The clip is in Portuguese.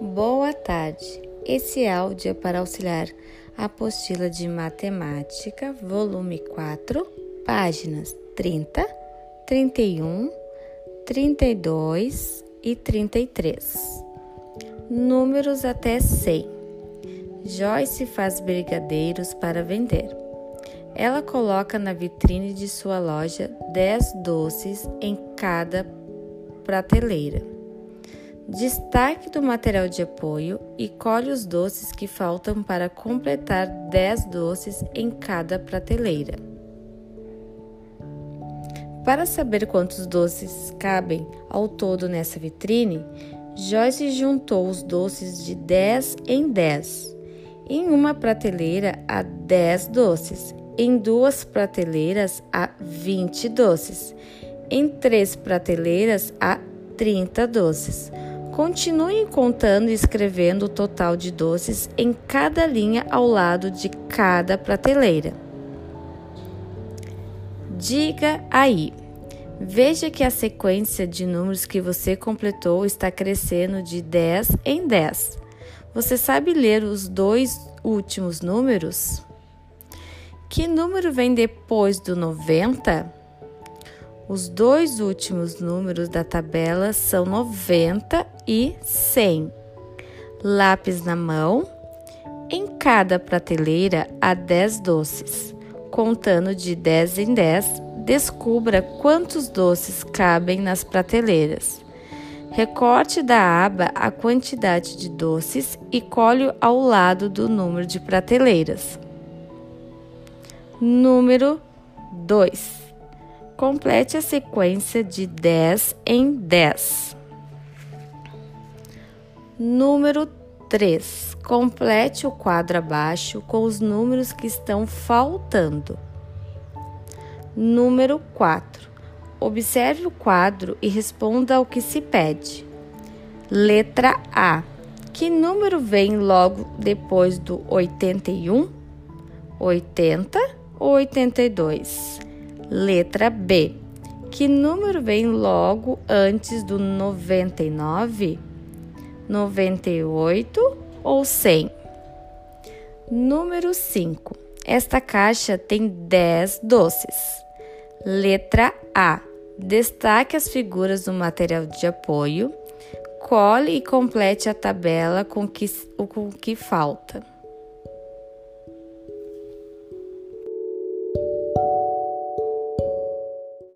Boa tarde. Esse áudio é para auxiliar a apostila de matemática, volume 4, páginas 30, 31, 32 e 33. Números até 100. Joyce faz brigadeiros para vender. Ela coloca na vitrine de sua loja 10 doces em cada prateleira. Destaque do material de apoio e colhe os doces que faltam para completar 10 doces em cada prateleira. Para saber quantos doces cabem ao todo nessa vitrine, Joyce juntou os doces de 10 em 10. Em uma prateleira há 10 doces, em duas prateleiras há 20 doces, em três prateleiras há 30 doces. Continue contando e escrevendo o total de doces em cada linha ao lado de cada prateleira. Diga aí. Veja que a sequência de números que você completou está crescendo de 10 em 10. Você sabe ler os dois últimos números? Que número vem depois do 90? Os dois últimos números da tabela são 90 e 100. Lápis na mão. Em cada prateleira há 10 doces. Contando de 10 em 10, descubra quantos doces cabem nas prateleiras. Recorte da aba a quantidade de doces e colhe ao lado do número de prateleiras. Número 2. Complete a sequência de 10 em 10. Número 3. Complete o quadro abaixo com os números que estão faltando. Número 4. Observe o quadro e responda ao que se pede. Letra A. Que número vem logo depois do 81? 80 ou 82? Letra B. Que número vem logo antes do 99? 98 ou 100? Número 5. Esta caixa tem 10 doces. Letra A. Destaque as figuras do material de apoio. Cole e complete a tabela com que, o que falta.